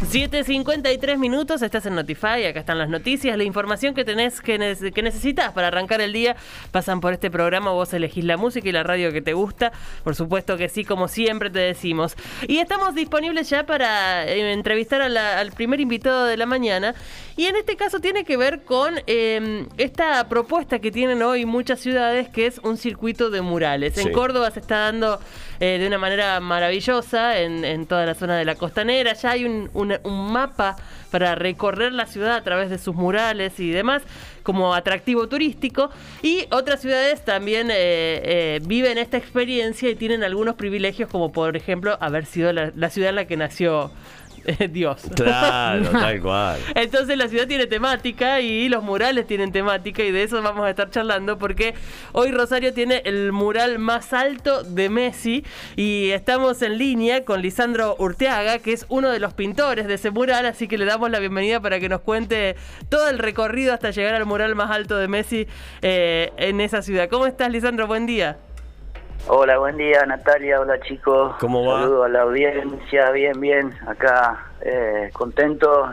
7.53 minutos, estás en Notify, acá están las noticias, la información que tenés que, que, necesitas para arrancar el día, pasan por este programa, vos elegís la música y la radio que te gusta, por supuesto que sí, como siempre te decimos. Y estamos disponibles ya para eh, entrevistar al primer invitado de la mañana, y en este caso tiene que ver con em, esta propuesta que tienen hoy muchas ciudades, que es un circuito de murales. En Córdoba se está dando eh, de una manera maravillosa en, toda la zona de la costanera, ya hay un un mapa para recorrer la ciudad a través de sus murales y demás como atractivo turístico. Y otras ciudades también eh, eh, viven esta experiencia y tienen algunos privilegios como por ejemplo haber sido la ciudad en la que nació Dios. Claro, tal cual. Entonces la ciudad tiene temática y los murales tienen temática y de eso vamos a estar charlando porque hoy Rosario tiene el mural más alto de Messi y estamos en línea con Lisandro Urteaga, que es uno de los pintores de ese mural, así que le damos la bienvenida para que nos cuente todo el recorrido hasta llegar al mural más alto de Messi eh, en esa ciudad. ¿Cómo estás, Lisandro? Buen día. Hola, buen día Natalia, hola chicos. ¿Cómo va? Saludo a la audiencia, bien, bien, acá eh, contento,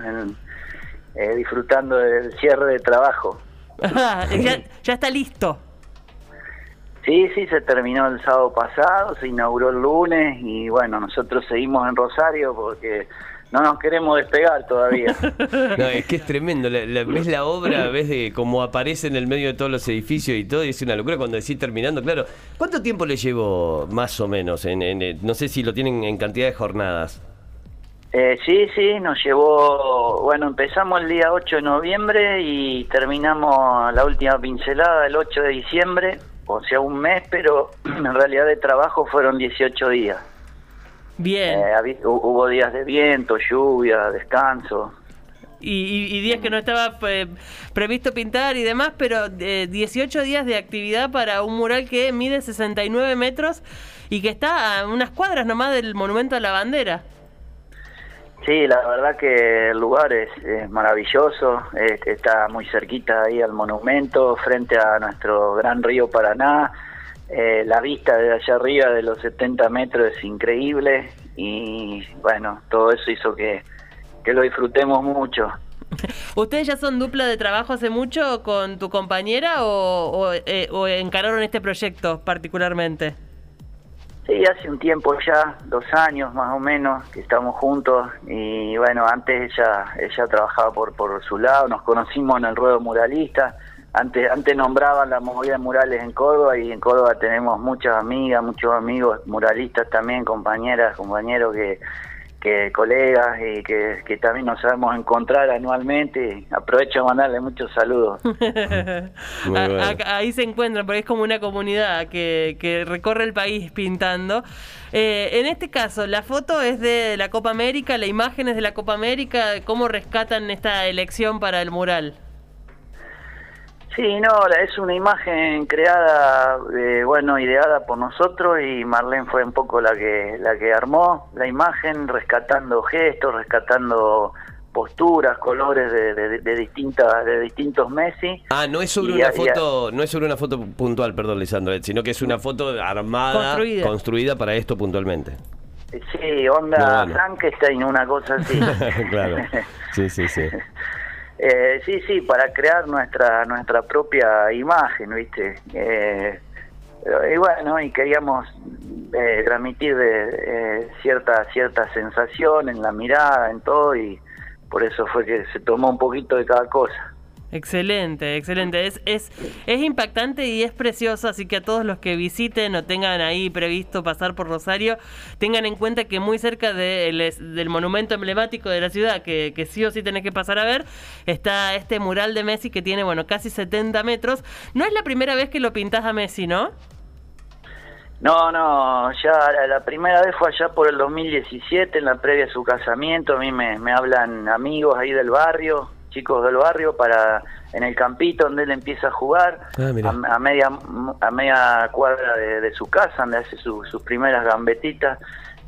eh, disfrutando del cierre de trabajo. ya, ya está listo. Sí, sí, se terminó el sábado pasado, se inauguró el lunes y bueno, nosotros seguimos en Rosario porque no nos queremos despegar todavía. no, es que es tremendo. ves la obra, ves de cómo aparece en el medio de todos los edificios y todo, y es una locura cuando decís terminando. Claro, ¿cuánto tiempo le llevo más o menos? En, eh, no sé si lo tienen en cantidad de jornadas. Eh, sí, sí, nos llevó, bueno, empezamos el día 8 de noviembre y terminamos la última pincelada el 8 de diciembre, o sea, un mes, pero en realidad de trabajo fueron 18 días. Bien. Eh, hubo días de viento, lluvia, descanso. Y, días que no estaba eh, previsto pintar y demás, pero 18 eh, días de actividad para un mural que mide 69 metros y que está a unas cuadras nomás del Monumento a la Bandera. Sí, la verdad que el lugar es, maravilloso, está muy cerquita ahí al monumento, frente a nuestro gran río Paraná, eh, la vista de allá arriba de los 70 metros es increíble y bueno, todo eso hizo que, lo disfrutemos mucho. ¿Ustedes ya son dupla de trabajo hace mucho con tu compañera o, eh, o, encararon este proyecto particularmente? Sí, hace un tiempo ya, dos años más o menos, que estamos juntos y bueno, antes ella, ella trabajaba por, por su lado, nos conocimos en el ruedo muralista, antes, antes nombraban la movida de murales en Córdoba y en Córdoba tenemos muchas amigas, muchos amigos muralistas también, compañeras, compañeros que, que colegas y que, también nos sabemos encontrar anualmente. Aprovecho de mandarle muchos saludos. Ahí se encuentran, porque es como una comunidad que, que recorre el país pintando. Eh, en este caso, la foto es de la Copa América, la imagen es de la Copa América. ¿Cómo rescatan esta elección para el mural? Sí, no, es una imagen creada, eh, bueno, ideada por nosotros y Marlene fue un poco la que la que armó la imagen, rescatando gestos, rescatando posturas, colores de, de, distintas de distintos Messi. Ah, no es sobre una foto, no es sobre una foto puntual, perdón, Lisandro, eh, sino que es una foto armada, construida, para esto puntualmente. Sí, onda Frankenstein, una cosa así. claro. Sí, sí, sí. Eh, sí, sí, para crear nuestra nuestra propia imagen, ¿viste? Eh, y bueno, y queríamos eh, transmitir de, cierta cierta sensación en la mirada, en todo, y por eso fue que se tomó un poquito de cada cosa. Excelente, excelente. Es, es, es impactante y es precioso, así que a todos los que visiten o tengan ahí previsto pasar por Rosario, tengan en cuenta que muy cerca del monumento emblemático de la ciudad, que, que, sí o sí tenés que pasar a ver, está este mural de Messi que tiene, bueno, casi 70 metros. No es la primera vez que lo pintás a Messi, ¿no? No, no, ya la, primera vez fue allá por el 2017, en la previa a su casamiento. A mí me, me hablan amigos ahí del barrio, chicos del barrio para en el campito donde él empieza a jugar ah, a, media a media cuadra de, su casa donde hace sus primeras gambetitas.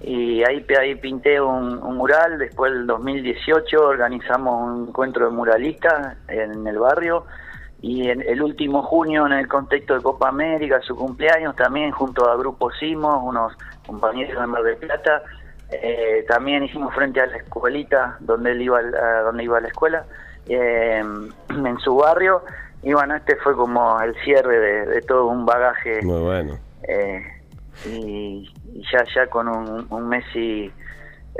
Y ahí ahí pinté un, mural. Después del 2018 organizamos un encuentro de muralistas en el barrio. Y en el último junio en el contexto de Copa América, su cumpleaños también junto a Grupo Simos, unos compañeros de Mar del Plata, eh, también hicimos frente a la escuelita donde él iba, a, donde iba a la escuela, eh, en su barrio, y bueno, este fue como el cierre de, todo un bagaje. Muy bueno. Eh, y, ya, ya con un, un Messi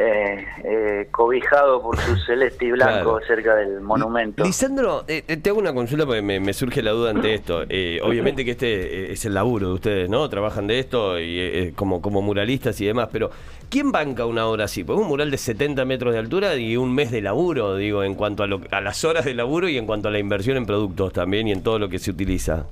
eh, eh, cobijado por su celeste y blanco cerca del monumento. Lisandro, eh, te hago una consulta porque me, surge la duda ante esto. obviamente que este es el laburo de ustedes, ¿no? Trabajan de esto y como, como muralistas y demás, pero ¿quién banca una obra así? Pues un mural de 70 metros de altura y un mes de laburo, digo, en cuanto a, a las horas de laburo y en cuanto a la inversión en productos también y en todo lo que se utiliza.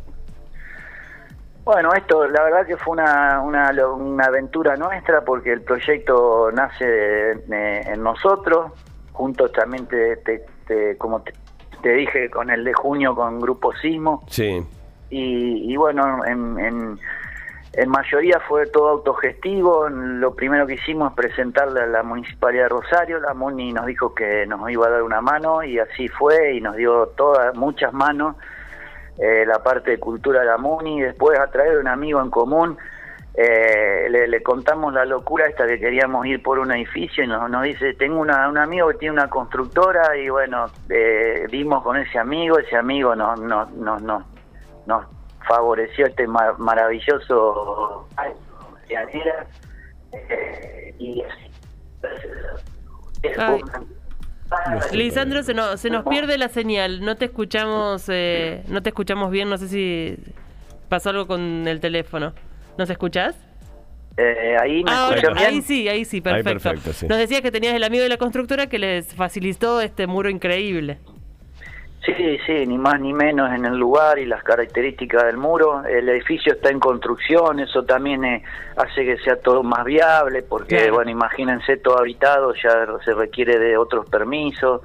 Bueno, esto la verdad que fue una, una, una aventura nuestra porque el proyecto nace en nosotros, juntos también, te, como te, dije, con el de junio con Grupo Sismo. Sí. Y, bueno, en, en, en, mayoría fue todo autogestivo. Lo primero que hicimos es presentarle a la Municipalidad de Rosario. La MUNI nos dijo que nos iba a dar una mano y así fue y nos dio todas, muchas manos eh, la parte de cultura de la MUNI, después a de un amigo en común eh, le, contamos la locura esta que queríamos ir por un edificio y nos, nos dice, tengo una, un amigo que tiene una constructora y bueno, eh, vimos con ese amigo, ese amigo nos, nos, nos, nos, favoreció este maravilloso eh, y Lisandro, se nos, se nos pierde la señal. No te escuchamos, eh, no te escuchamos bien. No sé si pasó algo con el teléfono. ¿Nos escuchás? Eh, ahí me ah, Ahí sí, ahí sí, perfecto. Nos decías que tenías el amigo de la constructora que les facilitó este muro increíble. Sí, sí, ni más ni menos en el lugar y las características del muro. El edificio está en construcción, eso también eh, hace que sea todo más viable, porque, bueno, imagínense todo habitado, ya se requiere de otros permisos.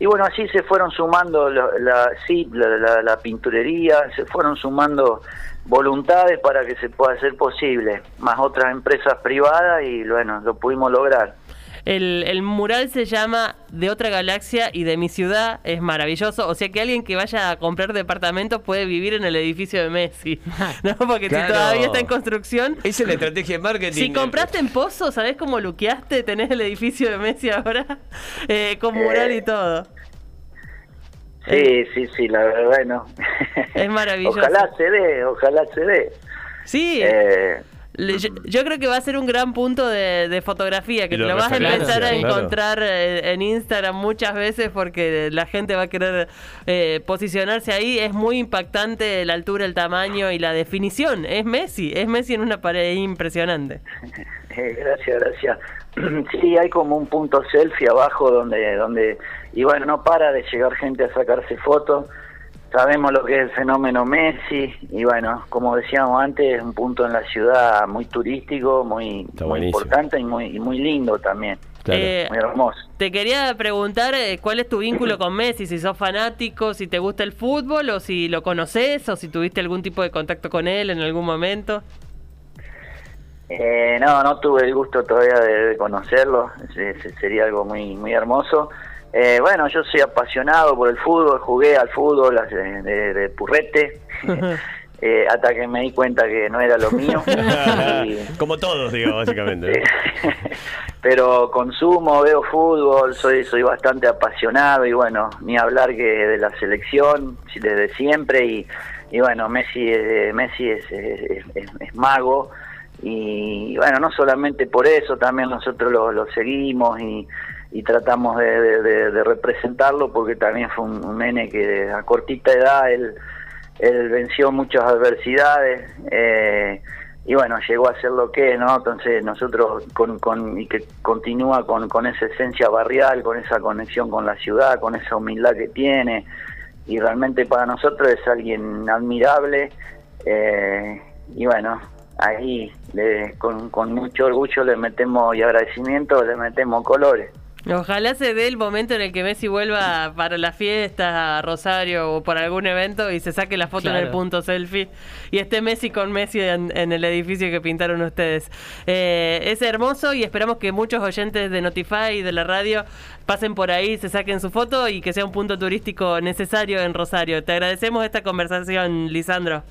Y bueno, así se fueron sumando la, la sí, la, la, pinturería, se fueron sumando voluntades para que se pueda hacer posible, más otras empresas privadas y bueno, lo pudimos lograr. El, mural se llama De otra galaxia y de mi ciudad. Es maravilloso. O sea que alguien que vaya a comprar departamentos puede vivir en el edificio de Messi. ¿No? Porque si todavía está en construcción. Esa es la estrategia de marketing. Si compraste en Pozo, ¿sabés cómo luqueaste? Tenés el edificio de Messi ahora eh, con mural y todo. Sí, sí, sí, la verdad, bueno. Es maravilloso. ojalá se dé, ojalá se dé. Sí. Eh, yo, creo que va a ser un gran punto de, fotografía, que te lo vas a empezar a encontrar eh, en Instagram muchas veces porque la gente va a querer eh, posicionarse ahí. Es muy impactante la altura, el tamaño y la definición. Es Messi, es Messi en una pared impresionante. gracias, gracias. Sí, hay como un punto selfie abajo donde, donde, y bueno, no para de llegar gente a sacarse fotos sabemos lo que es el fenómeno Messi y bueno, como decíamos antes, es un punto en la ciudad muy turístico, muy, importante y muy, muy lindo también. Eh, muy hermoso. Te quería preguntar eh, cuál es tu vínculo con Messi, si sos fanático, si te gusta el fútbol o si lo conoces o si tuviste algún tipo de contacto con él en algún momento. Eh, no, no tuve el gusto todavía de, conocerlo, sería algo muy, muy hermoso. Eh, bueno, yo soy apasionado por el fútbol, jugué al fútbol de, purrete. Eh, hasta que me di cuenta que no era lo mío. Como todos, digo, básicamente. Pero consumo, veo fútbol, soy soy bastante apasionado y bueno, ni hablar que de la selección desde siempre y, y bueno, Messi, Messi es, es, mago y bueno, no solamente por eso, también nosotros lo, lo seguimos y y tratamos de, representarlo porque también fue un, nene que a cortita edad él, venció muchas adversidades eh, y bueno, llegó a ser lo que ¿no? Entonces nosotros con, con y que continúa con, con esa esencia barrial, con esa conexión con la ciudad, con esa humildad que tiene y realmente para nosotros es alguien admirable eh, y bueno, ahí le, con, con mucho orgullo le metemos y agradecimiento le metemos colores. Ojalá se dé el momento en el que Messi vuelva para la fiesta a Rosario o por algún evento y se saque la foto en el punto selfie y esté Messi con Messi en, en el edificio que pintaron ustedes. Eh, es hermoso y esperamos que muchos oyentes de Notify y de la radio pasen por ahí, se saquen su foto y que sea un punto turístico necesario en Rosario. Te agradecemos esta conversación, Lisandro.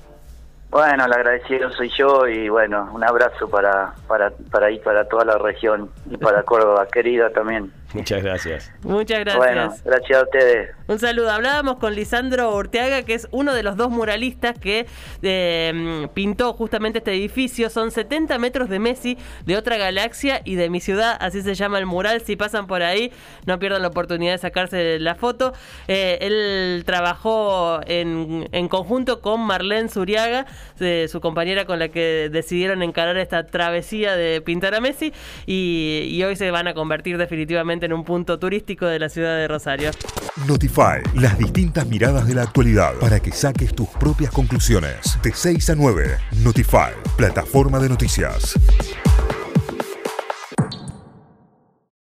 Bueno, el agradecido soy yo y bueno, un abrazo para, para, para ahí, para toda la región y para Córdoba, querida también. Muchas gracias. Muchas gracias. Bueno, gracias a ustedes. Un saludo. Hablábamos con Lisandro Orteaga, que es uno de los dos muralistas que eh, pintó justamente este edificio. Son 70 metros de Messi, de otra galaxia y de mi ciudad. Así se llama el mural. Si pasan por ahí, no pierdan la oportunidad de sacarse la foto. Eh, él trabajó en, en conjunto con Marlene Zuriaga, eh, su compañera con la que decidieron encarar esta travesía de pintar a Messi. Y, y hoy se van a convertir definitivamente en un punto turístico de la ciudad de Rosario. Notify, las distintas miradas de la actualidad para que saques tus propias conclusiones. De 6 a 9, Notify, plataforma de noticias.